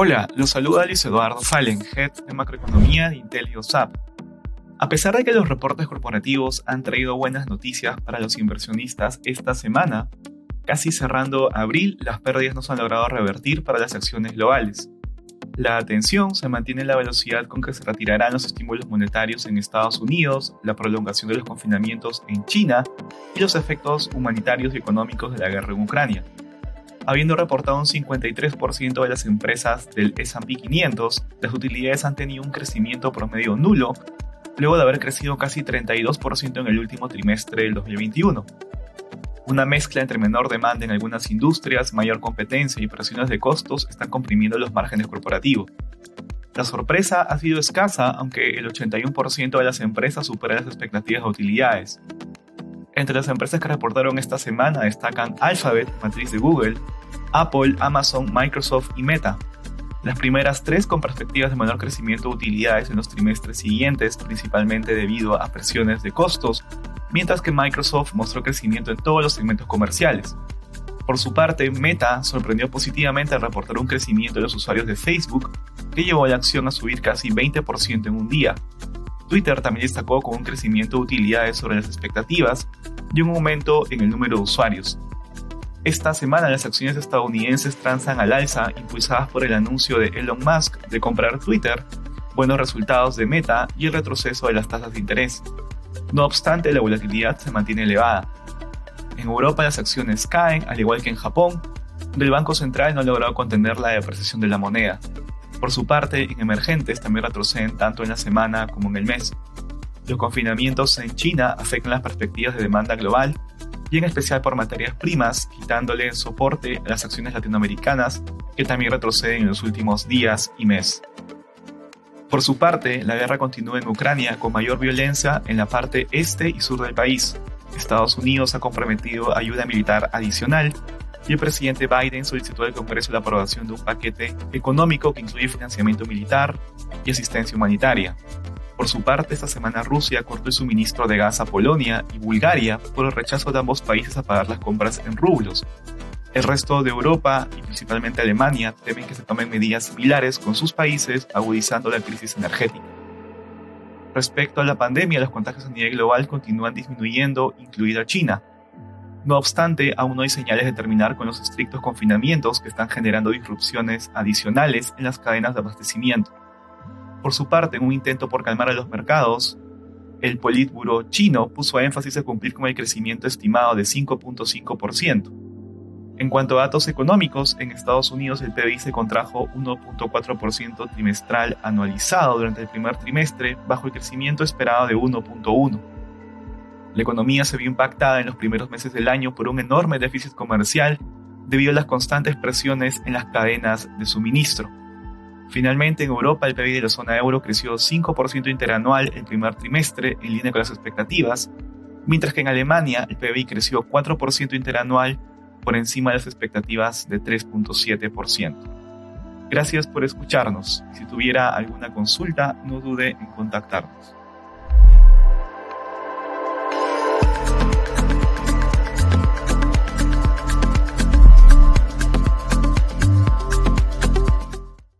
Hola, los saluda Luis Eduardo Fallen, Head de Macroeconomía de IntelioSAP. A pesar de que los reportes corporativos han traído buenas noticias para los inversionistas esta semana, casi cerrando abril, las pérdidas no se han logrado revertir para las acciones globales. La atención se mantiene en la velocidad con que se retirarán los estímulos monetarios en Estados Unidos, la prolongación de los confinamientos en China y los efectos humanitarios y económicos de la guerra en Ucrania habiendo reportado un 53% de las empresas del S&P 500, las utilidades han tenido un crecimiento promedio nulo, luego de haber crecido casi 32% en el último trimestre del 2021. Una mezcla entre menor demanda en algunas industrias, mayor competencia y presiones de costos están comprimiendo los márgenes corporativos. La sorpresa ha sido escasa, aunque el 81% de las empresas supera las expectativas de utilidades. Entre las empresas que reportaron esta semana destacan Alphabet, matriz de Google, Apple, Amazon, Microsoft y Meta. Las primeras tres con perspectivas de menor crecimiento de utilidades en los trimestres siguientes, principalmente debido a presiones de costos, mientras que Microsoft mostró crecimiento en todos los segmentos comerciales. Por su parte, Meta sorprendió positivamente al reportar un crecimiento de los usuarios de Facebook, que llevó a la acción a subir casi 20% en un día, Twitter también destacó con un crecimiento de utilidades sobre las expectativas y un aumento en el número de usuarios. Esta semana las acciones estadounidenses transan al alza impulsadas por el anuncio de Elon Musk de comprar Twitter, buenos resultados de Meta y el retroceso de las tasas de interés. No obstante, la volatilidad se mantiene elevada. En Europa las acciones caen, al igual que en Japón, donde el Banco Central no ha logrado contener la depreciación de la moneda. Por su parte, en emergentes también retroceden tanto en la semana como en el mes. Los confinamientos en China afectan las perspectivas de demanda global y en especial por materias primas, quitándole soporte a las acciones latinoamericanas que también retroceden en los últimos días y mes. Por su parte, la guerra continúa en Ucrania con mayor violencia en la parte este y sur del país. Estados Unidos ha comprometido ayuda militar adicional y el presidente Biden solicitó al Congreso la aprobación de un paquete económico que incluye financiamiento militar y asistencia humanitaria. Por su parte, esta semana Rusia cortó el suministro de gas a Polonia y Bulgaria por el rechazo de ambos países a pagar las compras en rublos. El resto de Europa y principalmente Alemania temen que se tomen medidas similares con sus países, agudizando la crisis energética. Respecto a la pandemia, los contagios a nivel global continúan disminuyendo, incluida China, no obstante, aún no hay señales de terminar con los estrictos confinamientos que están generando disrupciones adicionales en las cadenas de abastecimiento. Por su parte, en un intento por calmar a los mercados, el Politburo chino puso énfasis en cumplir con el crecimiento estimado de 5.5%. En cuanto a datos económicos, en Estados Unidos el PBI se contrajo 1.4% trimestral anualizado durante el primer trimestre, bajo el crecimiento esperado de 1.1%. La economía se vio impactada en los primeros meses del año por un enorme déficit comercial debido a las constantes presiones en las cadenas de suministro. Finalmente, en Europa el PIB de la zona euro creció 5% interanual el primer trimestre en línea con las expectativas, mientras que en Alemania el PIB creció 4% interanual por encima de las expectativas de 3.7%. Gracias por escucharnos. Si tuviera alguna consulta, no dude en contactarnos.